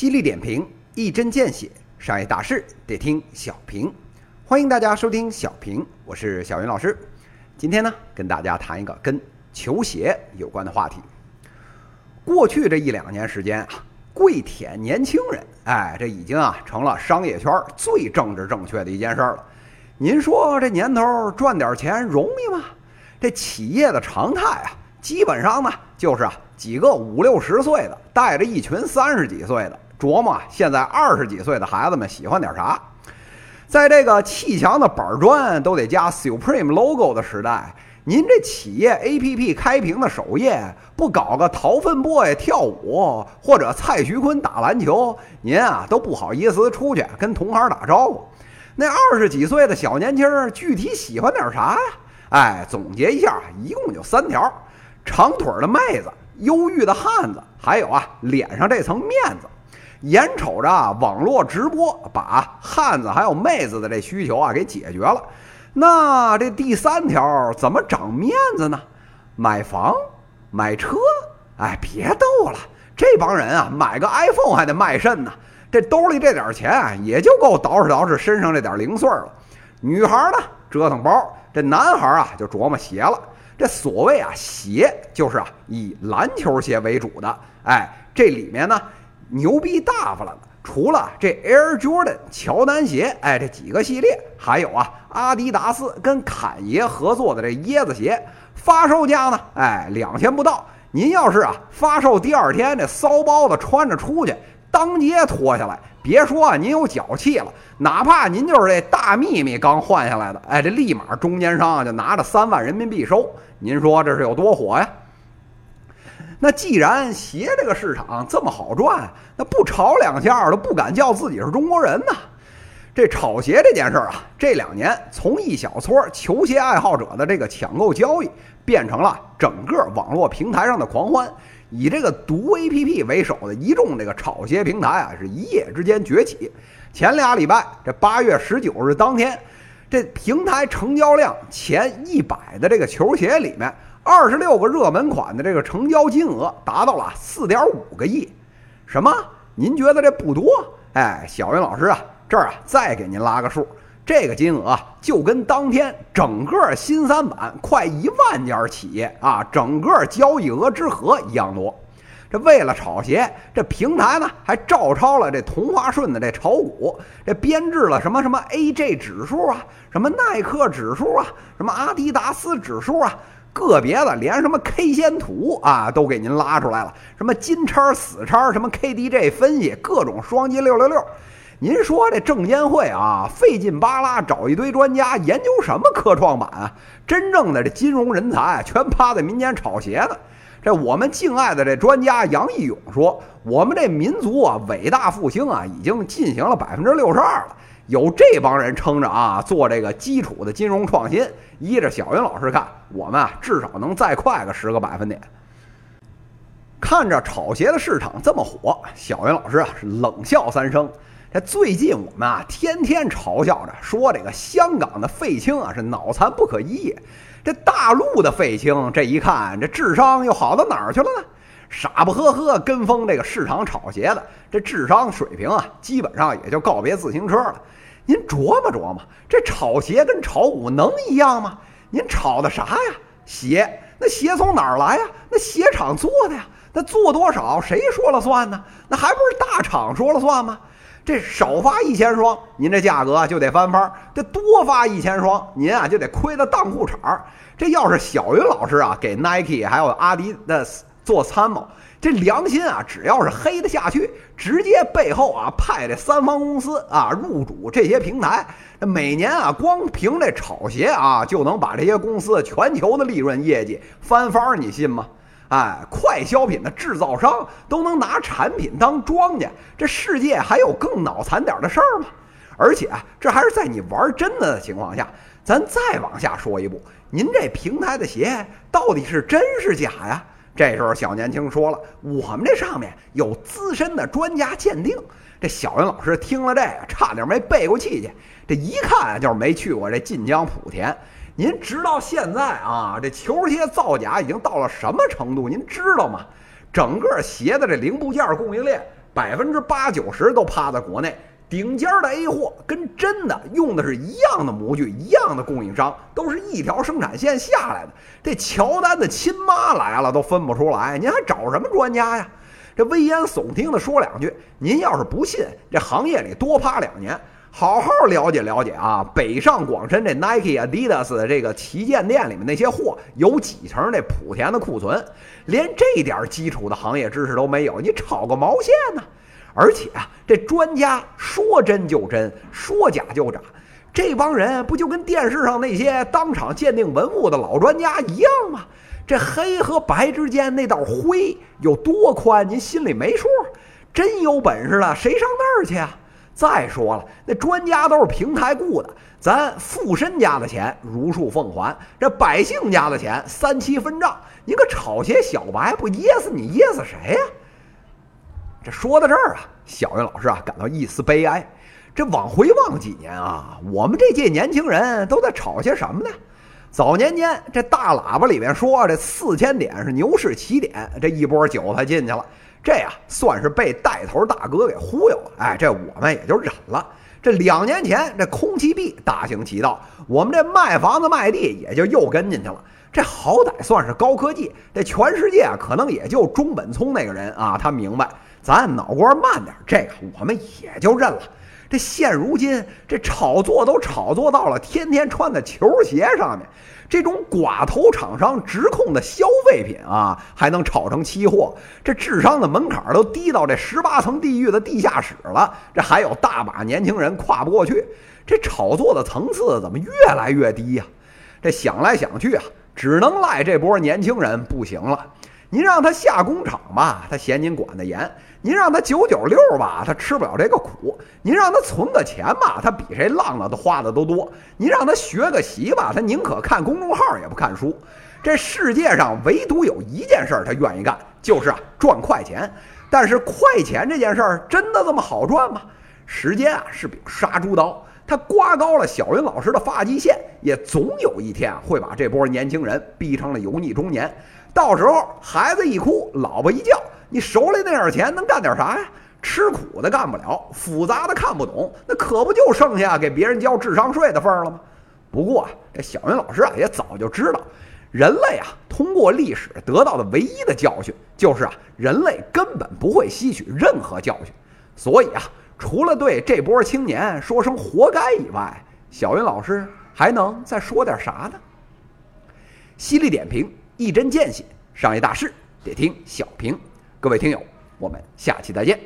犀利点评，一针见血，商业大事得听小平。欢迎大家收听小平，我是小云老师。今天呢，跟大家谈一个跟球鞋有关的话题。过去这一两年时间啊，跪舔年轻人，哎，这已经啊成了商业圈最政治正确的一件事了。您说这年头赚点钱容易吗？这企业的常态啊，基本上呢就是啊几个五六十岁的带着一群三十几岁的琢磨现在二十几岁的孩子们喜欢点啥。在这个砌墙的板砖都得加 Supreme logo 的时代，您这企业 APP 开屏的首页不搞个陶粪 boy 跳舞或者蔡徐坤打篮球，您啊都不好意思出去跟同行打招呼。那二十几岁的小年轻具体喜欢点啥呀？哎，总结一下，一共就三条：长腿的妹子、忧郁的汉子，还有啊脸上这层面子。眼瞅着网络直播把汉子还有妹子的这需求啊给解决了，那这第三条怎么长面子呢？买房、买车？哎，别逗了，这帮人啊买个 iPhone 还得卖肾呢，这兜里这点钱也就够捯饬捯饬身上这点零碎了。女孩呢折腾包，这男孩啊就琢磨鞋了。这所谓啊鞋，就是啊以篮球鞋为主的。哎，这里面呢。牛逼大发了，除了这 Air Jordan 乔丹鞋，哎，这几个系列，还有啊，阿迪达斯跟侃爷合作的这椰子鞋，发售价呢，哎，两千不到。您要是啊发售第二天，这骚包子穿着出去，当街脱下来，别说啊您有脚气了，哪怕您就是这大秘密刚换下来的，哎，这立马中间商就拿着三万人民币收。您说这是有多火呀？那既然鞋这个市场这么好赚，那不炒两下都不敢叫自己是中国人呢。这炒鞋这件事儿啊，这两年从一小撮球鞋爱好者的这个抢购交易，变成了整个网络平台上的狂欢。以这个毒 APP 为首的一众这个炒鞋平台啊，是一夜之间崛起。前俩礼拜，这八月十九日当天，这平台成交量前一百的这个球鞋里面。二十六个热门款的这个成交金额达到了四点五个亿，什么？您觉得这不多？哎，小云老师啊，这儿啊再给您拉个数，这个金额就跟当天整个新三板快一万家企业啊整个交易额之和一样多。这为了炒鞋，这平台呢还照抄了这同花顺的这炒股，这编制了什么什么 AJ 指数啊，什么耐克指数啊，什么阿迪达斯指数啊。个别的连什么 K 线图啊都给您拉出来了，什么金叉死叉，什么 KDJ 分析，各种双击六六六。您说这证监会啊，费劲巴拉找一堆专家研究什么科创板啊？真正的这金融人才全趴在民间炒鞋呢。这我们敬爱的这专家杨义勇说，我们这民族啊伟大复兴啊已经进行了百分之六十二了。有这帮人撑着啊，做这个基础的金融创新，依着小云老师看，我们啊至少能再快个十个百分点。看着炒鞋的市场这么火，小云老师啊是冷笑三声。这最近我们啊天天嘲笑着说，这个香港的废青啊是脑残不可医，这大陆的废青这一看，这智商又好到哪儿去了呢？傻不呵呵跟风这个市场炒鞋的，这智商水平啊，基本上也就告别自行车了。您琢磨琢磨，这炒鞋跟炒股能一样吗？您炒的啥呀？鞋？那鞋从哪儿来呀？那鞋厂做的呀？那做多少谁说了算呢？那还不是大厂说了算吗？这少发一千双，您这价格就得翻番；这多发一千双，您啊就得亏得当裤衩儿。这要是小云老师啊，给 Nike 还有阿迪的做参谋。这良心啊，只要是黑得下去，直接背后啊派这三方公司啊入主这些平台，每年啊光凭这炒鞋啊就能把这些公司全球的利润业绩翻番，你信吗？哎，快消品的制造商都能拿产品当庄稼，这世界还有更脑残点的事儿吗？而且这还是在你玩真的的情况下，咱再往下说一步，您这平台的鞋到底是真是假呀？这时候，小年轻说了：“我们这上面有资深的专家鉴定。”这小云老师听了这个，差点没背过气去。这一看就是没去过这晋江莆田。您直到现在啊，这球鞋造假已经到了什么程度？您知道吗？整个鞋的这零部件供应链百分之八九十都趴在国内。顶尖的 A 货跟真的用的是一样的模具，一样的供应商，都是一条生产线下来的。这乔丹的亲妈来了都分不出来，您还找什么专家呀？这危言耸听的说两句，您要是不信，这行业里多趴两年，好好了解了解啊。北上广深这 Nike、Adidas 的这个旗舰店里面那些货，有几成这莆田的库存？连这点基础的行业知识都没有，你炒个毛线呢？而且啊，这专家说真就真，说假就假，这帮人不就跟电视上那些当场鉴定文物的老专家一样吗？这黑和白之间那道灰有多宽，您心里没数？真有本事了，谁上那儿去啊？再说了，那专家都是平台雇的，咱富绅家的钱如数奉还，这百姓家的钱三七分账，你个炒鞋小白不噎死你，噎死谁呀？这说到这儿啊，小云老师啊感到一丝悲哀。这往回望几年啊，我们这届年轻人都在吵些什么呢？早年间这大喇叭里面说这四千点是牛市起点，这一波韭菜进去了，这呀算是被带头大哥给忽悠了。哎，这我们也就忍了。这两年前这空气币大行其道，我们这卖房子卖地也就又跟进去了。这好歹算是高科技，这全世界可能也就中本聪那个人啊，他明白。咱脑瓜慢点，这个我们也就认了。这现如今这炒作都炒作到了天天穿的球鞋上面，这种寡头厂商直控的消费品啊，还能炒成期货？这智商的门槛都低到这十八层地狱的地下室了，这还有大把年轻人跨不过去。这炒作的层次怎么越来越低呀？这想来想去啊，只能赖这波年轻人不行了。您让他下工厂吧，他嫌您管得严；您让他九九六吧，他吃不了这个苦；您让他存个钱吧，他比谁浪的都花的都多；您让他学个习吧，他宁可看公众号也不看书。这世界上唯独有一件事他愿意干，就是啊赚快钱。但是快钱这件事儿真的这么好赚吗？时间啊是柄杀猪刀，他刮高了小云老师的发际线，也总有一天会把这波年轻人逼成了油腻中年。到时候孩子一哭，老婆一叫，你手里那点钱能干点啥呀？吃苦的干不了，复杂的看不懂，那可不就剩下给别人交智商税的份儿了吗？不过这小云老师啊，也早就知道，人类啊，通过历史得到的唯一的教训就是啊，人类根本不会吸取任何教训。所以啊，除了对这波青年说声活该以外，小云老师还能再说点啥呢？犀利点评。一针见血，商业大事得听小平。各位听友，我们下期再见。